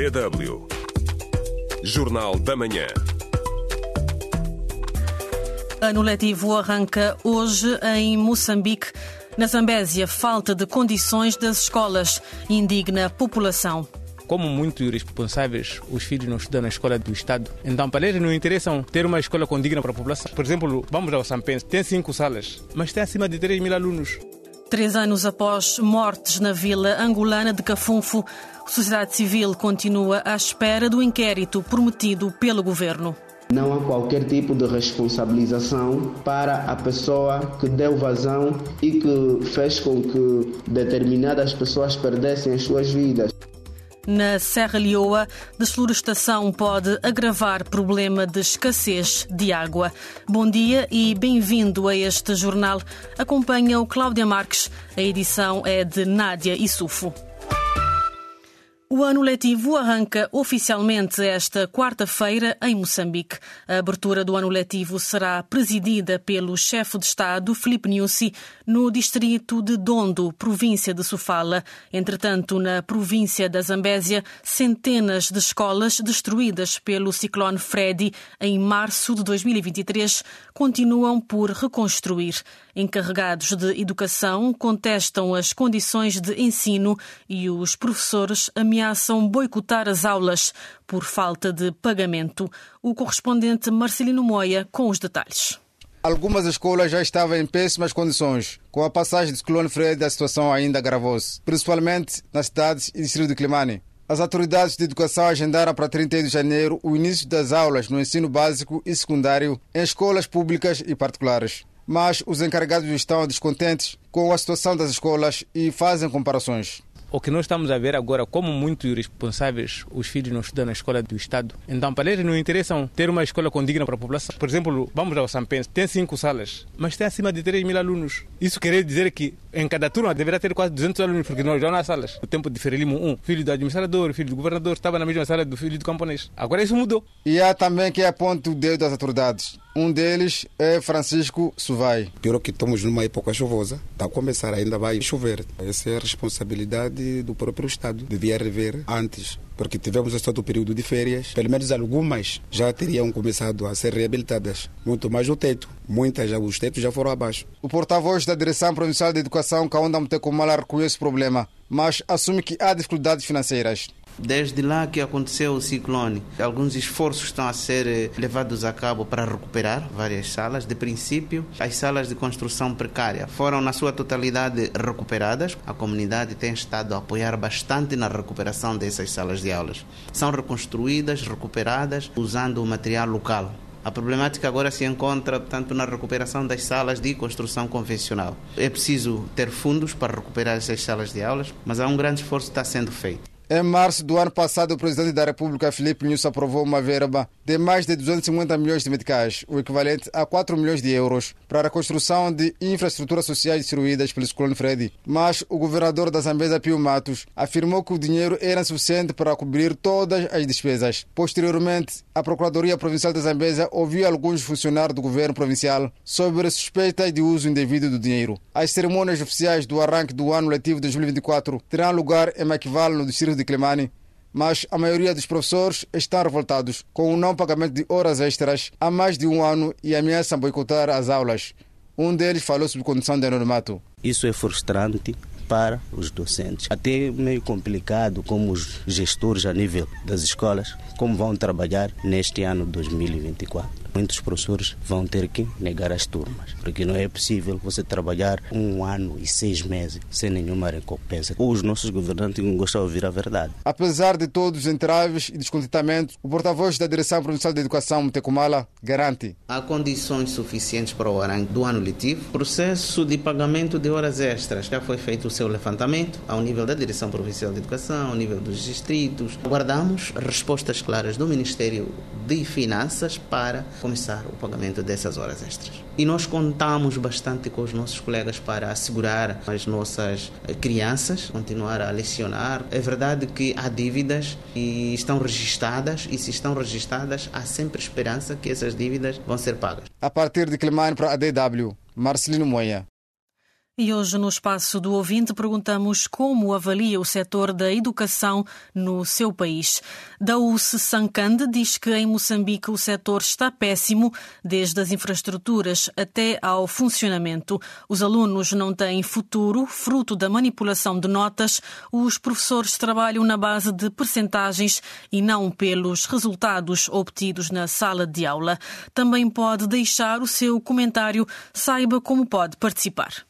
DW. Jornal da Manhã. Ano letivo arranca hoje em Moçambique. Na Zambésia, falta de condições das escolas indigna a população. Como muitos irresponsáveis, os filhos não estudam na escola do Estado. Então, para eles não interessam ter uma escola condigna para a população. Por exemplo, vamos ao Sampense, tem cinco salas, mas tem acima de 3 mil alunos. Três anos após mortes na vila angolana de Cafunfo, a sociedade civil continua à espera do inquérito prometido pelo governo. Não há qualquer tipo de responsabilização para a pessoa que deu vazão e que fez com que determinadas pessoas perdessem as suas vidas. Na Serra Leoa, desflorestação pode agravar problema de escassez de água. Bom dia e bem-vindo a este jornal. Acompanha o Cláudia Marques. A edição é de Nádia Isufo. O ano letivo arranca oficialmente esta quarta-feira em Moçambique. A abertura do ano letivo será presidida pelo chefe de Estado, Filipe Nyusi, no distrito de Dondo, província de Sofala. Entretanto, na província da Zambésia, centenas de escolas destruídas pelo ciclone Freddy em março de 2023 continuam por reconstruir. Encarregados de educação contestam as condições de ensino e os professores ameaçam boicotar as aulas por falta de pagamento. O correspondente Marcelino Moia com os detalhes. Algumas escolas já estavam em péssimas condições. Com a passagem do ciclone Fred, a situação ainda agravou-se, principalmente nas cidades e distrito de Climane. As autoridades de educação agendaram para 31 de janeiro o início das aulas no ensino básico e secundário em escolas públicas e particulares mas os encarregados estão descontentes com a situação das escolas e fazem comparações. O que nós estamos a ver agora, como muitos irresponsáveis, os filhos não estudam na escola do Estado. Então, para eles não interessam ter uma escola condigna para a população. Por exemplo, vamos ao Sampense, tem cinco salas, mas tem acima de 3 mil alunos. Isso quer dizer que em cada turma deveria ter quase 200 alunos, porque nós já nas salas. No tempo de Ferelimo 1, filho do administrador, filho do governador, estava na mesma sala do filho do camponês. Agora isso mudou. E há também que aponta o dedo das autoridades. Um deles é Francisco Suvai. Pior que estamos numa época chuvosa, está a começar, ainda vai chover. Essa é a responsabilidade do próprio Estado. Devia rever antes, porque tivemos esse todo período de férias. Pelo menos algumas já teriam começado a ser reabilitadas. Muito mais o teto. Muitas, já, os tetos já foram abaixo. O porta-voz da Direção Provincial de Educação, Kaunda Mtekomala, reconhece o problema, mas assume que há dificuldades financeiras. Desde lá que aconteceu o ciclone, alguns esforços estão a ser levados a cabo para recuperar várias salas. De princípio, as salas de construção precária foram, na sua totalidade, recuperadas. A comunidade tem estado a apoiar bastante na recuperação dessas salas de aulas. São reconstruídas, recuperadas, usando o material local. A problemática agora se encontra, portanto, na recuperação das salas de construção convencional. É preciso ter fundos para recuperar essas salas de aulas, mas há um grande esforço que está sendo feito. Em março do ano passado, o presidente da República, Filipe Nunes, aprovou uma verba de mais de 250 milhões de meticais, o equivalente a 4 milhões de euros, para a reconstrução de infraestruturas sociais destruídas pelo ciclone Freddy. Mas o governador da Zambesa, Pio Matos, afirmou que o dinheiro era suficiente para cobrir todas as despesas. Posteriormente, a Procuradoria Provincial da Zambesa ouviu alguns funcionários do governo provincial sobre suspeitas de uso indevido do dinheiro. As cerimônias oficiais do arranque do ano letivo 2024 terão lugar em Maquival, no distrito de Clemane, mas a maioria dos professores estão revoltados com o não pagamento de horas extras há mais de um ano e ameaçam boicotar as aulas. Um deles falou sobre condição de anonimato. Isso é frustrante para os docentes. Até meio complicado como os gestores a nível das escolas, como vão trabalhar neste ano 2024 muitos professores vão ter que negar as turmas, porque não é possível você trabalhar um ano e seis meses sem nenhuma recompensa. Os nossos governantes não gostam de ouvir a verdade. Apesar de todos os entraves e descontentamentos, o porta-voz da Direção Provincial de Educação, Mutecumala, garante. Há condições suficientes para o arranque do ano letivo. Processo de pagamento de horas extras. Já foi feito o seu levantamento ao nível da Direção Provincial de Educação, ao nível dos distritos. Aguardamos respostas claras do Ministério de Finanças para começar o pagamento dessas horas extras. E nós contamos bastante com os nossos colegas para assegurar as nossas crianças, continuar a lecionar. É verdade que há dívidas e estão registadas, e se estão registadas, há sempre esperança que essas dívidas vão ser pagas. A partir de Clemane para a DW, Marcelino Moia. E hoje, no espaço do ouvinte, perguntamos como avalia o setor da educação no seu país. Daúce Sankande diz que em Moçambique o setor está péssimo, desde as infraestruturas até ao funcionamento. Os alunos não têm futuro, fruto da manipulação de notas. Os professores trabalham na base de percentagens e não pelos resultados obtidos na sala de aula. Também pode deixar o seu comentário. Saiba como pode participar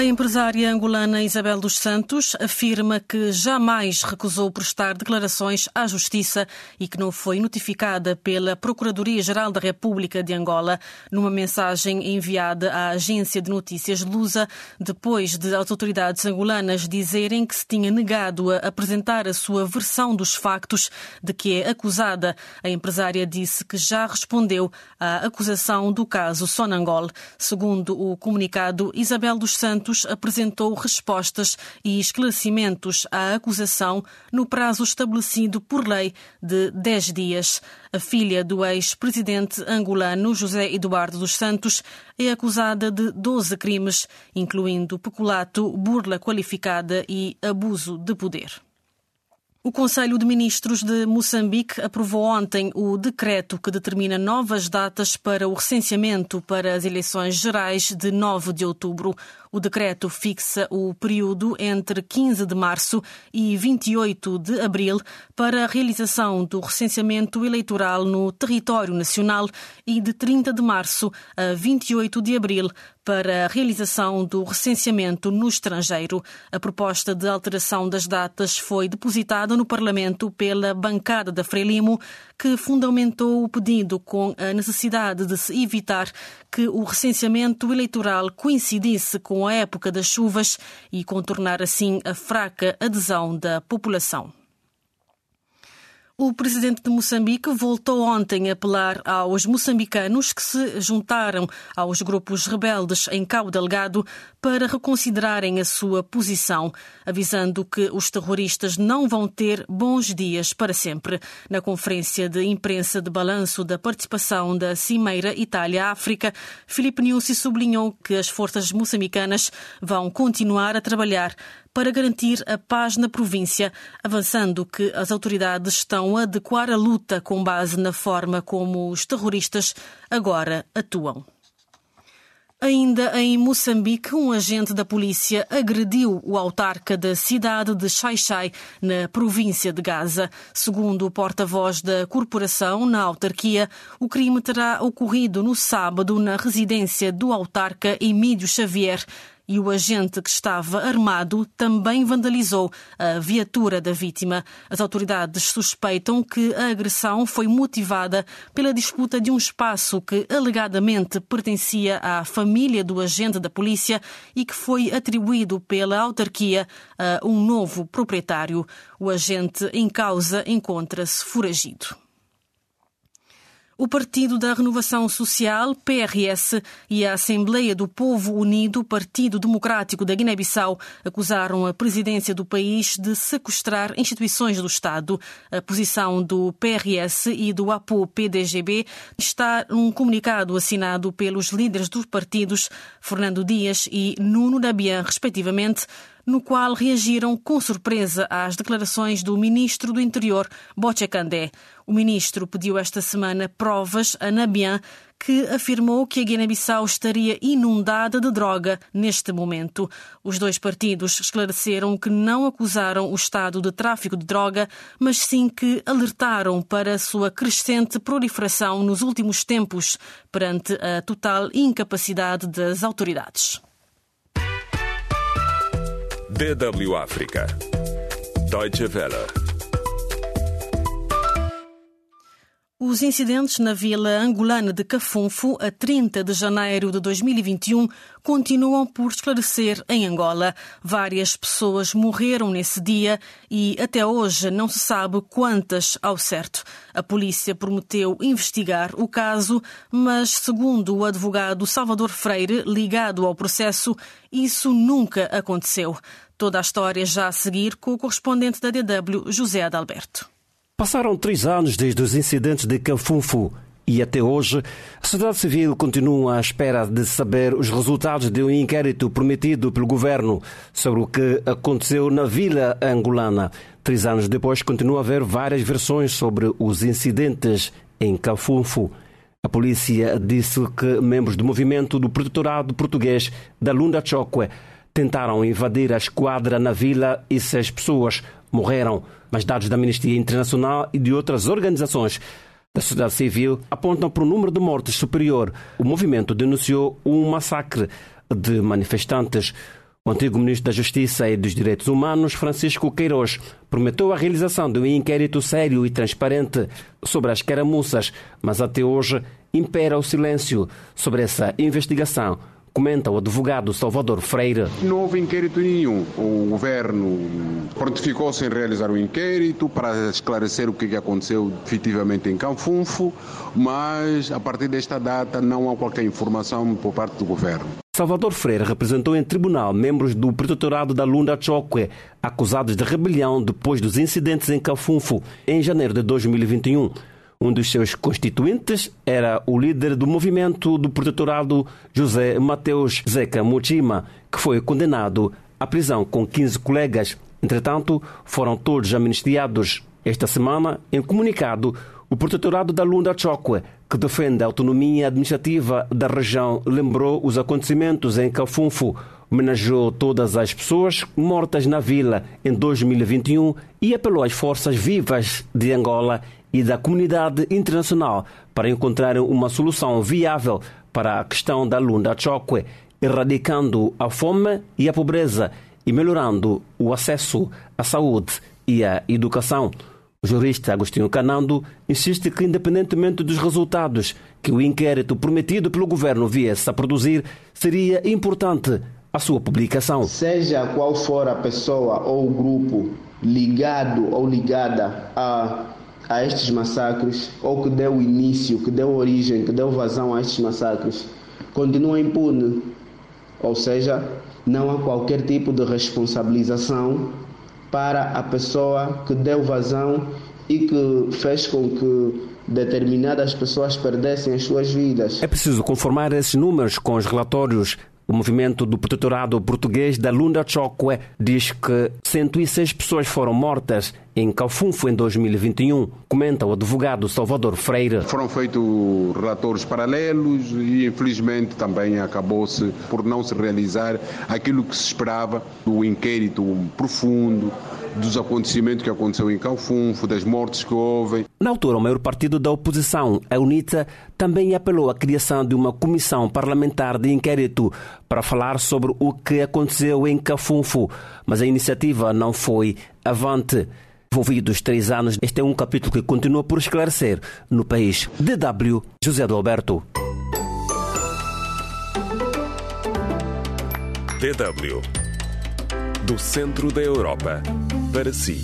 A empresária angolana Isabel dos Santos afirma que jamais recusou prestar declarações à Justiça e que não foi notificada pela Procuradoria-Geral da República de Angola. Numa mensagem enviada à agência de notícias Lusa, depois de as autoridades angolanas dizerem que se tinha negado a apresentar a sua versão dos factos de que é acusada, a empresária disse que já respondeu à acusação do caso Sonangol. Segundo o comunicado, Isabel dos Santos Santos apresentou respostas e esclarecimentos à acusação no prazo estabelecido por lei de 10 dias. A filha do ex-presidente angolano José Eduardo dos Santos é acusada de 12 crimes, incluindo peculato, burla qualificada e abuso de poder. O Conselho de Ministros de Moçambique aprovou ontem o decreto que determina novas datas para o recenseamento para as eleições gerais de 9 de outubro. O decreto fixa o período entre 15 de março e 28 de abril para a realização do recenseamento eleitoral no território nacional e de 30 de março a 28 de abril para a realização do recenseamento no estrangeiro. A proposta de alteração das datas foi depositada no Parlamento pela bancada da Frelimo, que fundamentou o pedido com a necessidade de se evitar que o recenseamento eleitoral coincidisse com a época das chuvas e contornar assim a fraca adesão da população. O presidente de Moçambique voltou ontem a apelar aos moçambicanos que se juntaram aos grupos rebeldes em Cabo Delgado para reconsiderarem a sua posição, avisando que os terroristas não vão ter bons dias para sempre. Na conferência de imprensa de balanço da participação da Cimeira Itália-África, Filipe Nussi sublinhou que as forças moçambicanas vão continuar a trabalhar para garantir a paz na província, avançando que as autoridades estão a adequar a luta com base na forma como os terroristas agora atuam. Ainda em Moçambique, um agente da polícia agrediu o autarca da cidade de Xai-Xai, na província de Gaza. Segundo o porta-voz da corporação na autarquia, o crime terá ocorrido no sábado na residência do autarca Emílio Xavier, e o agente que estava armado também vandalizou a viatura da vítima. As autoridades suspeitam que a agressão foi motivada pela disputa de um espaço que alegadamente pertencia à família do agente da polícia e que foi atribuído pela autarquia a um novo proprietário. O agente em causa encontra-se foragido. O Partido da Renovação Social, PRS, e a Assembleia do Povo Unido, Partido Democrático da Guiné-Bissau, acusaram a presidência do país de sequestrar instituições do Estado. A posição do PRS e do APO-PDGB está num comunicado assinado pelos líderes dos partidos, Fernando Dias e Nuno Dabian, respectivamente, no qual reagiram com surpresa às declarações do ministro do Interior, Boche. O ministro pediu esta semana provas a Nabian, que afirmou que a Guiné-Bissau estaria inundada de droga neste momento. Os dois partidos esclareceram que não acusaram o Estado de tráfico de droga, mas sim que alertaram para a sua crescente proliferação nos últimos tempos, perante a total incapacidade das autoridades. DW África. Deutsche Welle. Os incidentes na vila angolana de Cafunfo, a 30 de janeiro de 2021, continuam por esclarecer em Angola. Várias pessoas morreram nesse dia e até hoje não se sabe quantas ao certo. A polícia prometeu investigar o caso, mas, segundo o advogado Salvador Freire, ligado ao processo, isso nunca aconteceu. Toda a história já a seguir com o correspondente da DW, José Adalberto. Passaram três anos desde os incidentes de Cafunfu e até hoje a sociedade civil continua à espera de saber os resultados de um inquérito prometido pelo governo sobre o que aconteceu na vila angolana. Três anos depois continua a haver várias versões sobre os incidentes em Cafunfu. A polícia disse que membros do movimento do protetorado português da Lunda Chokwe tentaram invadir a esquadra na vila e seis pessoas morreram. Mas dados da Amnistia Internacional e de outras organizações da sociedade civil apontam para um número de mortes superior. O movimento denunciou um massacre de manifestantes. O antigo ministro da Justiça e dos Direitos Humanos, Francisco Queiroz, prometeu a realização de um inquérito sério e transparente sobre as caramuças, mas até hoje impera o silêncio sobre essa investigação comenta o advogado Salvador Freire. Não houve inquérito nenhum. O governo prontificou-se em realizar o um inquérito para esclarecer o que aconteceu efetivamente em Canfunfo, mas a partir desta data não há qualquer informação por parte do governo. Salvador Freire representou em tribunal membros do protetorado da Lunda Chokwe, acusados de rebelião depois dos incidentes em Canfunfo, em janeiro de 2021. Um dos seus constituintes era o líder do movimento do protetorado José Mateus Zeca Mutima, que foi condenado à prisão com 15 colegas. Entretanto, foram todos amnistiados. Esta semana, em comunicado, o protetorado da Lunda Chokwe, que defende a autonomia administrativa da região, lembrou os acontecimentos em Cafunfo, homenageou todas as pessoas mortas na vila em 2021 e apelou às forças vivas de Angola e da comunidade internacional para encontrarem uma solução viável para a questão da Lunda Chokwe, erradicando a fome e a pobreza e melhorando o acesso à saúde e à educação. O jurista Agostinho Canando insiste que, independentemente dos resultados que o inquérito prometido pelo governo viesse a produzir, seria importante a sua publicação. Seja qual for a pessoa ou o grupo ligado ou ligada a a estes massacres, ou que deu início, que deu origem, que deu vazão a estes massacres, continua impune. Ou seja, não há qualquer tipo de responsabilização para a pessoa que deu vazão e que fez com que determinadas pessoas perdessem as suas vidas. É preciso conformar esses números com os relatórios o movimento do protetorado português da Lunda Chokwe diz que 106 pessoas foram mortas em Calfunfo em 2021, comenta o advogado Salvador Freire. Foram feitos relatórios paralelos e infelizmente também acabou-se por não se realizar aquilo que se esperava do inquérito profundo dos acontecimentos que aconteceu em Calfunfo, das mortes que houve. Na altura, o maior partido da oposição, a UNITA, também apelou à criação de uma comissão parlamentar de inquérito para falar sobre o que aconteceu em Cafunfo, mas a iniciativa não foi avante. Envolvidos três anos, este é um capítulo que continua por esclarecer no país. DW José do Alberto. DW do centro da Europa para si.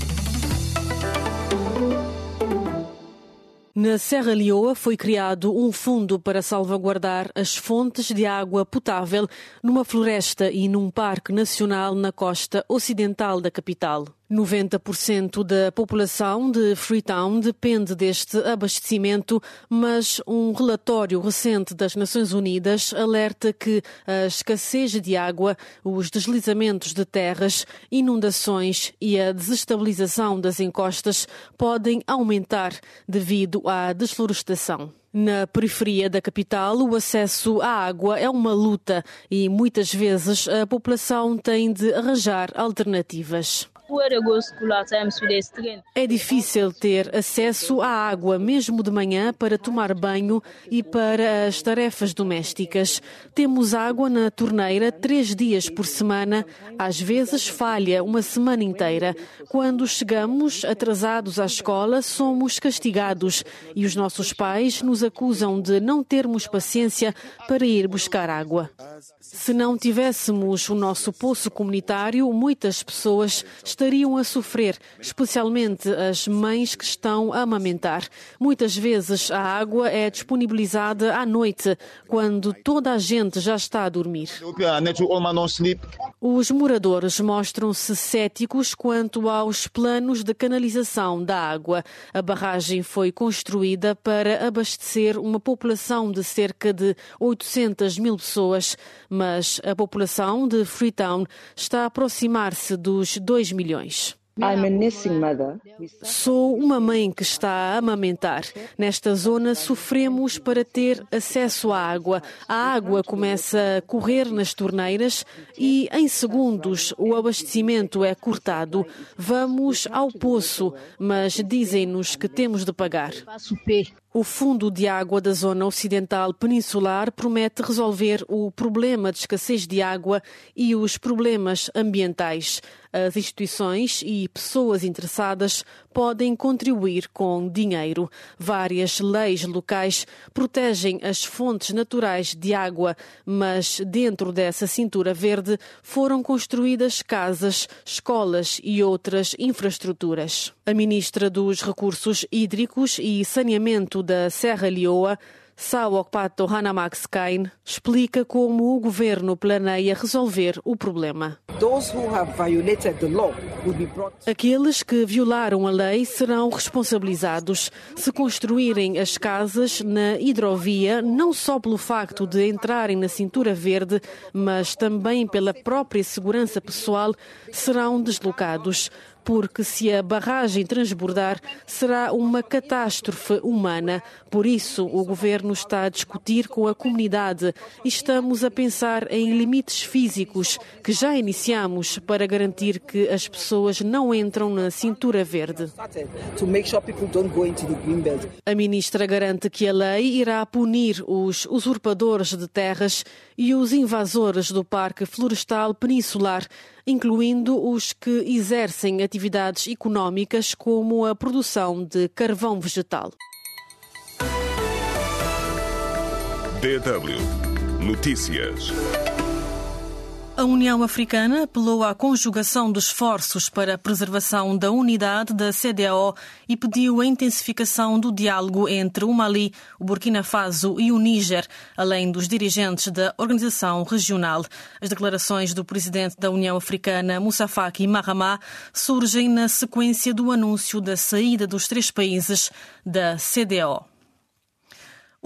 Na Serra Leoa foi criado um fundo para salvaguardar as fontes de água potável numa floresta e num parque nacional na costa ocidental da capital. 90% da população de Freetown depende deste abastecimento, mas um relatório recente das Nações Unidas alerta que a escassez de água, os deslizamentos de terras, inundações e a desestabilização das encostas podem aumentar devido à desflorestação. Na periferia da capital, o acesso à água é uma luta e muitas vezes a população tem de arranjar alternativas. É difícil ter acesso à água, mesmo de manhã, para tomar banho e para as tarefas domésticas. Temos água na torneira três dias por semana, às vezes falha uma semana inteira. Quando chegamos atrasados à escola, somos castigados e os nossos pais nos acusam de não termos paciência para ir buscar água. Se não tivéssemos o nosso poço comunitário, muitas pessoas estariam a sofrer, especialmente as mães que estão a amamentar. Muitas vezes a água é disponibilizada à noite, quando toda a gente já está a dormir. Os moradores mostram-se céticos quanto aos planos de canalização da água. A barragem foi construída para abastecer uma população de cerca de 800 mil pessoas, mas a população de Freetown está a aproximar-se dos 2 milhões. Sou uma mãe que está a amamentar. Nesta zona sofremos para ter acesso à água. A água começa a correr nas torneiras e, em segundos, o abastecimento é cortado. Vamos ao poço, mas dizem-nos que temos de pagar. O Fundo de Água da Zona Ocidental Peninsular promete resolver o problema de escassez de água e os problemas ambientais. As instituições e pessoas interessadas podem contribuir com dinheiro. Várias leis locais protegem as fontes naturais de água, mas dentro dessa cintura verde foram construídas casas, escolas e outras infraestruturas. A ministra dos Recursos Hídricos e Saneamento da Serra Leoa, Sawokpato Hanamax Kain, explica como o governo planeia resolver o problema. Aqueles que violaram a lei serão responsabilizados se construírem as casas na hidrovia, não só pelo facto de entrarem na cintura verde, mas também pela própria segurança pessoal, serão deslocados porque se a barragem transbordar, será uma catástrofe humana. Por isso, o governo está a discutir com a comunidade e estamos a pensar em limites físicos que já iniciamos para garantir que as pessoas não entram na cintura verde. A ministra garante que a lei irá punir os usurpadores de terras e os invasores do Parque Florestal Peninsular incluindo os que exercem atividades económicas como a produção de carvão vegetal. DW Notícias. A União Africana apelou à conjugação de esforços para a preservação da unidade da CDAO e pediu a intensificação do diálogo entre o Mali, o Burkina Faso e o Níger, além dos dirigentes da organização regional. As declarações do presidente da União Africana, Moussa Faki Mahamá, surgem na sequência do anúncio da saída dos três países da CDAO.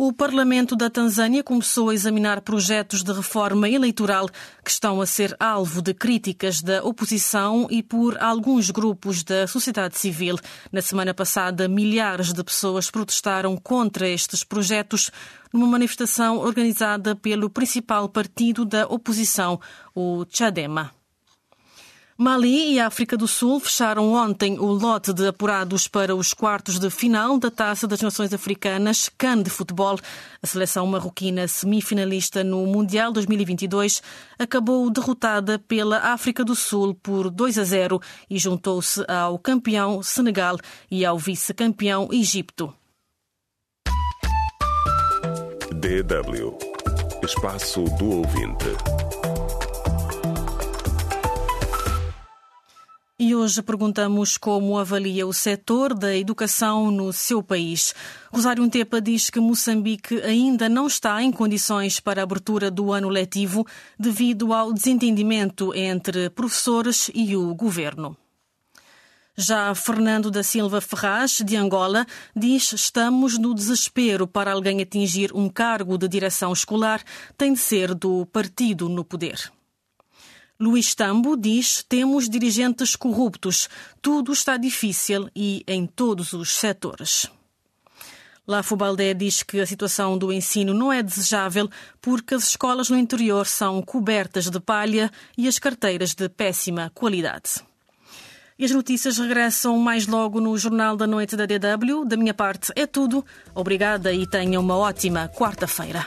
O Parlamento da Tanzânia começou a examinar projetos de reforma eleitoral que estão a ser alvo de críticas da oposição e por alguns grupos da sociedade civil. Na semana passada, milhares de pessoas protestaram contra estes projetos numa manifestação organizada pelo principal partido da oposição, o Chadema. Mali e África do Sul fecharam ontem o lote de apurados para os quartos de final da Taça das Nações Africanas CAN de futebol. A seleção marroquina semifinalista no Mundial 2022 acabou derrotada pela África do Sul por 2 a 0 e juntou-se ao campeão Senegal e ao vice-campeão Egito. DW Espaço do Ouvinte. E hoje perguntamos como avalia o setor da educação no seu país. Rosário Tepa diz que Moçambique ainda não está em condições para a abertura do ano letivo devido ao desentendimento entre professores e o governo. Já Fernando da Silva Ferraz, de Angola, diz estamos no desespero para alguém atingir um cargo de direção escolar, tem de ser do partido no poder. Luís Tambo diz: temos dirigentes corruptos, tudo está difícil e em todos os setores. Lafo Baldé diz que a situação do ensino não é desejável porque as escolas no interior são cobertas de palha e as carteiras de péssima qualidade. E as notícias regressam mais logo no Jornal da Noite da DW. Da minha parte é tudo. Obrigada e tenha uma ótima quarta-feira.